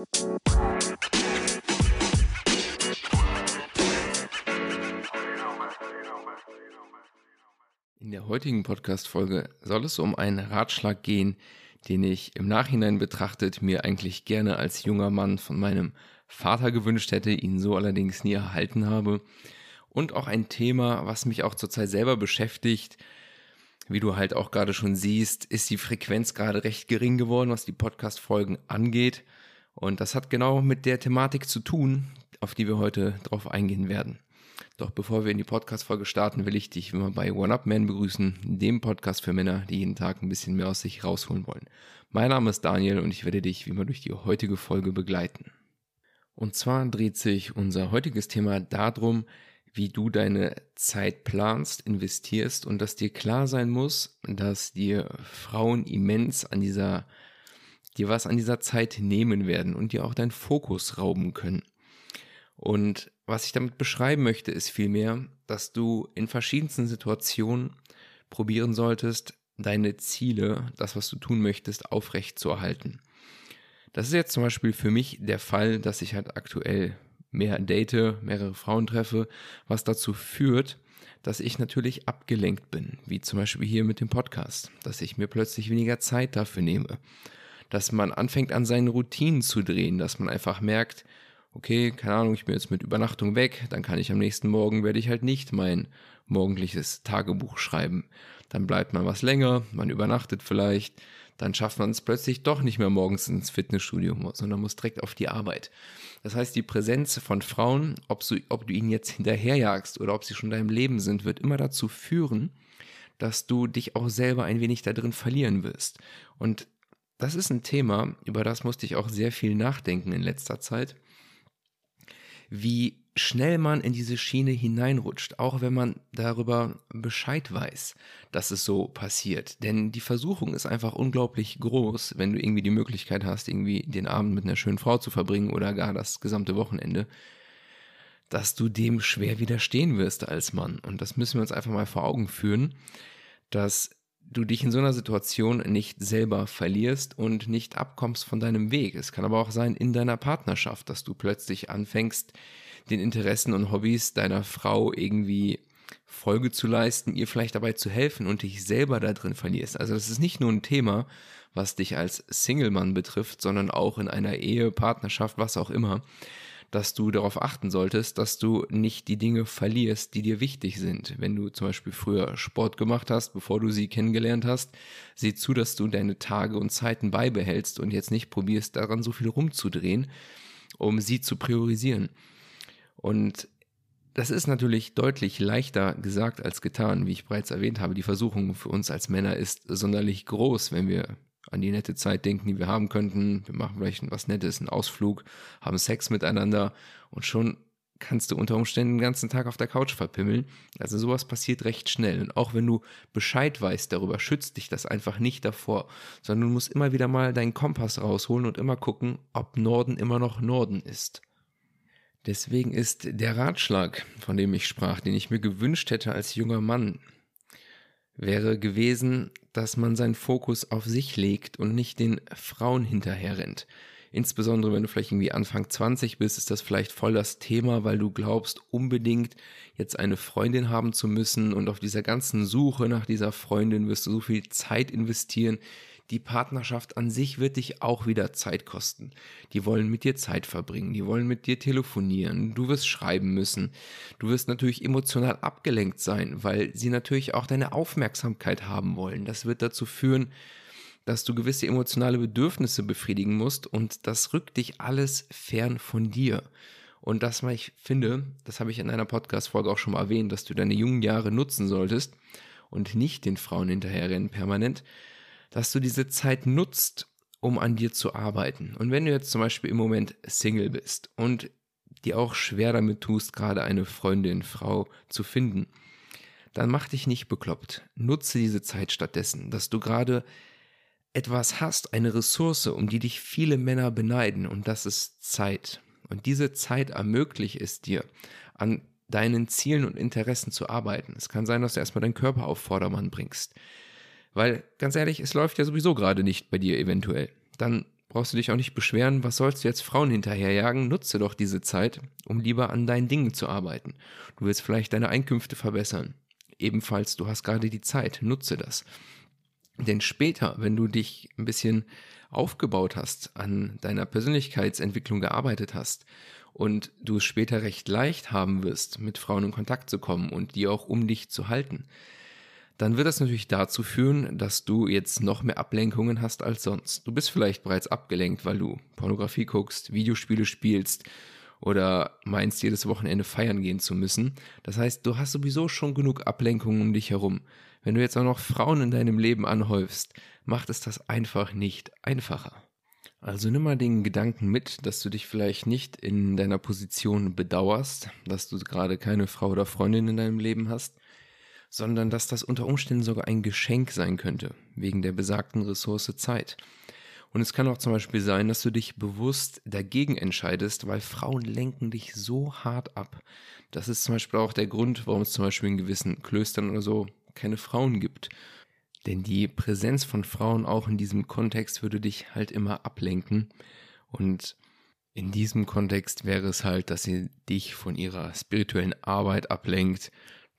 In der heutigen Podcast-Folge soll es um einen Ratschlag gehen, den ich im Nachhinein betrachtet mir eigentlich gerne als junger Mann von meinem Vater gewünscht hätte, ihn so allerdings nie erhalten habe. Und auch ein Thema, was mich auch zurzeit selber beschäftigt. Wie du halt auch gerade schon siehst, ist die Frequenz gerade recht gering geworden, was die Podcast-Folgen angeht. Und das hat genau mit der Thematik zu tun, auf die wir heute drauf eingehen werden. Doch bevor wir in die Podcast-Folge starten, will ich dich immer bei One Up Man begrüßen, dem Podcast für Männer, die jeden Tag ein bisschen mehr aus sich rausholen wollen. Mein Name ist Daniel und ich werde dich wie immer durch die heutige Folge begleiten. Und zwar dreht sich unser heutiges Thema darum, wie du deine Zeit planst, investierst und dass dir klar sein muss, dass dir Frauen immens an dieser, dir was an dieser Zeit nehmen werden und dir auch deinen Fokus rauben können. Und was ich damit beschreiben möchte, ist vielmehr, dass du in verschiedensten Situationen probieren solltest, deine Ziele, das, was du tun möchtest, aufrecht zu erhalten. Das ist jetzt zum Beispiel für mich der Fall, dass ich halt aktuell mehr date, mehrere Frauen treffe, was dazu führt, dass ich natürlich abgelenkt bin, wie zum Beispiel hier mit dem Podcast, dass ich mir plötzlich weniger Zeit dafür nehme, dass man anfängt an seinen Routinen zu drehen, dass man einfach merkt, okay, keine Ahnung, ich bin jetzt mit Übernachtung weg, dann kann ich am nächsten Morgen, werde ich halt nicht mein morgendliches Tagebuch schreiben. Dann bleibt man was länger, man übernachtet vielleicht, dann schafft man es plötzlich doch nicht mehr morgens ins Fitnessstudio, sondern muss direkt auf die Arbeit. Das heißt, die Präsenz von Frauen, ob du, ob du ihnen jetzt hinterherjagst oder ob sie schon in deinem Leben sind, wird immer dazu führen, dass du dich auch selber ein wenig da drin verlieren wirst. Und das ist ein Thema, über das musste ich auch sehr viel nachdenken in letzter Zeit wie schnell man in diese Schiene hineinrutscht, auch wenn man darüber Bescheid weiß, dass es so passiert. Denn die Versuchung ist einfach unglaublich groß, wenn du irgendwie die Möglichkeit hast, irgendwie den Abend mit einer schönen Frau zu verbringen oder gar das gesamte Wochenende, dass du dem schwer widerstehen wirst als Mann. Und das müssen wir uns einfach mal vor Augen führen, dass du dich in so einer Situation nicht selber verlierst und nicht abkommst von deinem Weg. Es kann aber auch sein in deiner Partnerschaft, dass du plötzlich anfängst, den Interessen und Hobbys deiner Frau irgendwie Folge zu leisten, ihr vielleicht dabei zu helfen und dich selber da drin verlierst. Also das ist nicht nur ein Thema, was dich als Single-Mann betrifft, sondern auch in einer Ehe, Partnerschaft, was auch immer dass du darauf achten solltest, dass du nicht die Dinge verlierst, die dir wichtig sind. Wenn du zum Beispiel früher Sport gemacht hast, bevor du sie kennengelernt hast, sieh zu, dass du deine Tage und Zeiten beibehältst und jetzt nicht probierst, daran so viel rumzudrehen, um sie zu priorisieren. Und das ist natürlich deutlich leichter gesagt als getan, wie ich bereits erwähnt habe. Die Versuchung für uns als Männer ist sonderlich groß, wenn wir an die nette Zeit denken, die wir haben könnten. Wir machen vielleicht was Nettes, einen Ausflug, haben Sex miteinander und schon kannst du unter Umständen den ganzen Tag auf der Couch verpimmeln. Also sowas passiert recht schnell. Und auch wenn du Bescheid weißt darüber, schützt dich das einfach nicht davor, sondern du musst immer wieder mal deinen Kompass rausholen und immer gucken, ob Norden immer noch Norden ist. Deswegen ist der Ratschlag, von dem ich sprach, den ich mir gewünscht hätte als junger Mann, wäre gewesen, dass man seinen Fokus auf sich legt und nicht den Frauen hinterher rennt. Insbesondere wenn du vielleicht irgendwie Anfang 20 bist, ist das vielleicht voll das Thema, weil du glaubst, unbedingt jetzt eine Freundin haben zu müssen und auf dieser ganzen Suche nach dieser Freundin wirst du so viel Zeit investieren, die Partnerschaft an sich wird dich auch wieder Zeit kosten. Die wollen mit dir Zeit verbringen, die wollen mit dir telefonieren, du wirst schreiben müssen. Du wirst natürlich emotional abgelenkt sein, weil sie natürlich auch deine Aufmerksamkeit haben wollen. Das wird dazu führen, dass du gewisse emotionale Bedürfnisse befriedigen musst und das rückt dich alles fern von dir. Und das, was ich finde, das habe ich in einer Podcast-Folge auch schon mal erwähnt, dass du deine jungen Jahre nutzen solltest und nicht den Frauen hinterherrennen permanent, dass du diese Zeit nutzt, um an dir zu arbeiten. Und wenn du jetzt zum Beispiel im Moment Single bist und dir auch schwer damit tust, gerade eine Freundin, Frau zu finden, dann mach dich nicht bekloppt. Nutze diese Zeit stattdessen, dass du gerade etwas hast, eine Ressource, um die dich viele Männer beneiden, und das ist Zeit. Und diese Zeit ermöglicht es dir, an deinen Zielen und Interessen zu arbeiten. Es kann sein, dass du erstmal deinen Körper auf Vordermann bringst. Weil, ganz ehrlich, es läuft ja sowieso gerade nicht bei dir eventuell. Dann brauchst du dich auch nicht beschweren, was sollst du jetzt Frauen hinterherjagen? Nutze doch diese Zeit, um lieber an deinen Dingen zu arbeiten. Du willst vielleicht deine Einkünfte verbessern. Ebenfalls, du hast gerade die Zeit, nutze das. Denn später, wenn du dich ein bisschen aufgebaut hast, an deiner Persönlichkeitsentwicklung gearbeitet hast und du es später recht leicht haben wirst, mit Frauen in Kontakt zu kommen und die auch um dich zu halten, dann wird das natürlich dazu führen, dass du jetzt noch mehr Ablenkungen hast als sonst. Du bist vielleicht bereits abgelenkt, weil du Pornografie guckst, Videospiele spielst oder meinst, jedes Wochenende feiern gehen zu müssen. Das heißt, du hast sowieso schon genug Ablenkungen um dich herum. Wenn du jetzt auch noch Frauen in deinem Leben anhäufst, macht es das einfach nicht einfacher. Also nimm mal den Gedanken mit, dass du dich vielleicht nicht in deiner Position bedauerst, dass du gerade keine Frau oder Freundin in deinem Leben hast, sondern dass das unter Umständen sogar ein Geschenk sein könnte, wegen der besagten Ressource Zeit. Und es kann auch zum Beispiel sein, dass du dich bewusst dagegen entscheidest, weil Frauen lenken dich so hart ab. Das ist zum Beispiel auch der Grund, warum es zum Beispiel in gewissen Klöstern oder so keine Frauen gibt. Denn die Präsenz von Frauen auch in diesem Kontext würde dich halt immer ablenken. Und in diesem Kontext wäre es halt, dass sie dich von ihrer spirituellen Arbeit ablenkt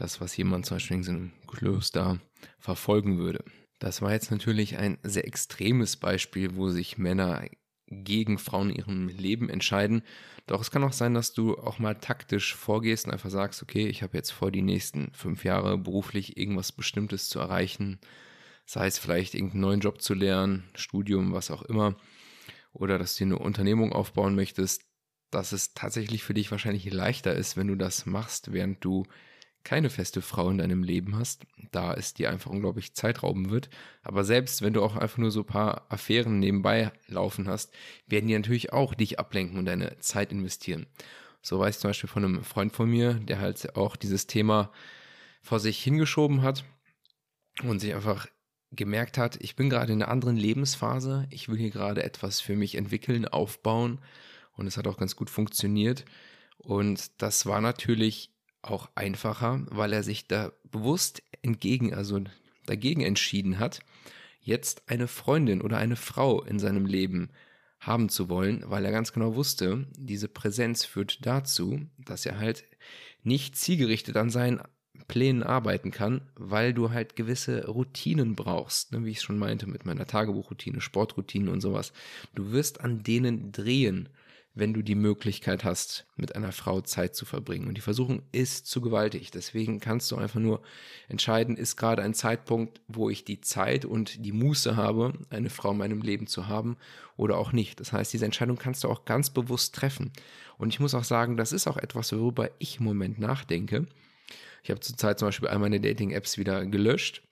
das, was jemand zum Beispiel in so einem Kloster verfolgen würde. Das war jetzt natürlich ein sehr extremes Beispiel, wo sich Männer gegen Frauen in ihrem Leben entscheiden. Doch es kann auch sein, dass du auch mal taktisch vorgehst und einfach sagst, okay, ich habe jetzt vor, die nächsten fünf Jahre beruflich irgendwas Bestimmtes zu erreichen. Sei es vielleicht irgendeinen neuen Job zu lernen, Studium, was auch immer. Oder dass du eine Unternehmung aufbauen möchtest. Dass es tatsächlich für dich wahrscheinlich leichter ist, wenn du das machst, während du keine feste Frau in deinem Leben hast, da es dir einfach unglaublich Zeit rauben wird. Aber selbst wenn du auch einfach nur so ein paar Affären nebenbei laufen hast, werden die natürlich auch dich ablenken und deine Zeit investieren. So weiß ich zum Beispiel von einem Freund von mir, der halt auch dieses Thema vor sich hingeschoben hat und sich einfach gemerkt hat, ich bin gerade in einer anderen Lebensphase, ich will hier gerade etwas für mich entwickeln, aufbauen und es hat auch ganz gut funktioniert. Und das war natürlich auch einfacher, weil er sich da bewusst entgegen, also dagegen entschieden hat, jetzt eine Freundin oder eine Frau in seinem Leben haben zu wollen, weil er ganz genau wusste, diese Präsenz führt dazu, dass er halt nicht zielgerichtet an seinen Plänen arbeiten kann, weil du halt gewisse Routinen brauchst, ne, wie ich schon meinte mit meiner Tagebuchroutine, Sportroutinen und sowas. Du wirst an denen drehen wenn du die Möglichkeit hast, mit einer Frau Zeit zu verbringen. Und die Versuchung ist zu gewaltig. Deswegen kannst du einfach nur entscheiden, ist gerade ein Zeitpunkt, wo ich die Zeit und die Muße habe, eine Frau in meinem Leben zu haben oder auch nicht. Das heißt, diese Entscheidung kannst du auch ganz bewusst treffen. Und ich muss auch sagen, das ist auch etwas, worüber ich im Moment nachdenke. Ich habe zurzeit zum Beispiel all meine Dating-Apps wieder gelöscht.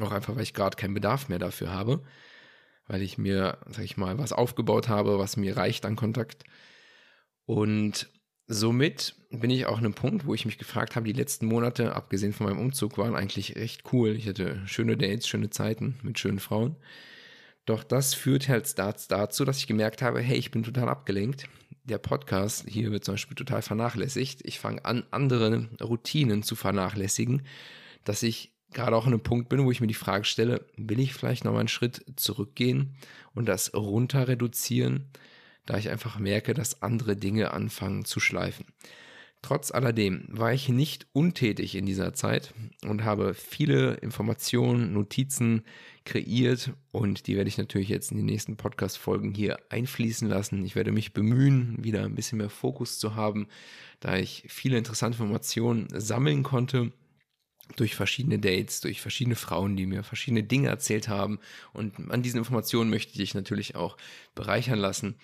Auch einfach, weil ich gerade keinen Bedarf mehr dafür habe weil ich mir, sag ich mal, was aufgebaut habe, was mir reicht an Kontakt. Und somit bin ich auch an einem Punkt, wo ich mich gefragt habe, die letzten Monate, abgesehen von meinem Umzug, waren eigentlich recht cool. Ich hatte schöne Dates, schöne Zeiten mit schönen Frauen. Doch das führt halt dazu, dass ich gemerkt habe, hey, ich bin total abgelenkt. Der Podcast hier wird zum Beispiel total vernachlässigt. Ich fange an, andere Routinen zu vernachlässigen, dass ich gerade auch an einem Punkt bin, wo ich mir die Frage stelle, will ich vielleicht nochmal einen Schritt zurückgehen und das runter reduzieren, da ich einfach merke, dass andere Dinge anfangen zu schleifen. Trotz alledem war ich nicht untätig in dieser Zeit und habe viele Informationen, Notizen kreiert und die werde ich natürlich jetzt in den nächsten Podcast-Folgen hier einfließen lassen. Ich werde mich bemühen, wieder ein bisschen mehr Fokus zu haben, da ich viele interessante Informationen sammeln konnte durch verschiedene Dates, durch verschiedene Frauen, die mir verschiedene Dinge erzählt haben. Und an diesen Informationen möchte ich dich natürlich auch bereichern lassen.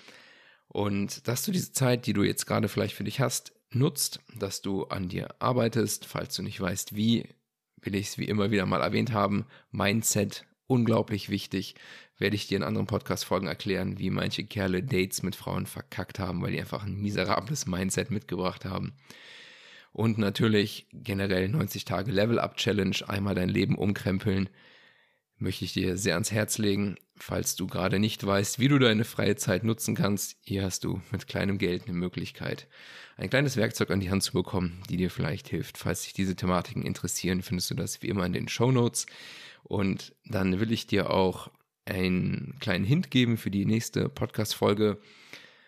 Und dass du diese Zeit, die du jetzt gerade vielleicht für dich hast, nutzt, dass du an dir arbeitest, falls du nicht weißt, wie, will ich es wie immer wieder mal erwähnt haben, Mindset, unglaublich wichtig, werde ich dir in anderen Podcast-Folgen erklären, wie manche Kerle Dates mit Frauen verkackt haben, weil die einfach ein miserables Mindset mitgebracht haben. Und natürlich generell 90 Tage Level-Up-Challenge, einmal dein Leben umkrempeln, möchte ich dir sehr ans Herz legen. Falls du gerade nicht weißt, wie du deine freie Zeit nutzen kannst, hier hast du mit kleinem Geld eine Möglichkeit, ein kleines Werkzeug an die Hand zu bekommen, die dir vielleicht hilft. Falls dich diese Thematiken interessieren, findest du das wie immer in den Show Notes. Und dann will ich dir auch einen kleinen Hint geben für die nächste Podcast-Folge.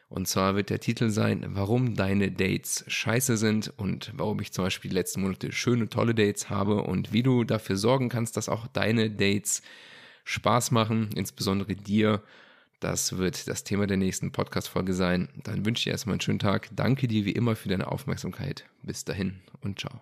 Und zwar wird der Titel sein, warum deine Dates scheiße sind und warum ich zum Beispiel die letzten Monate schöne, tolle Dates habe und wie du dafür sorgen kannst, dass auch deine Dates Spaß machen, insbesondere dir. Das wird das Thema der nächsten Podcast-Folge sein. Dann wünsche ich dir erstmal einen schönen Tag. Danke dir wie immer für deine Aufmerksamkeit. Bis dahin und ciao.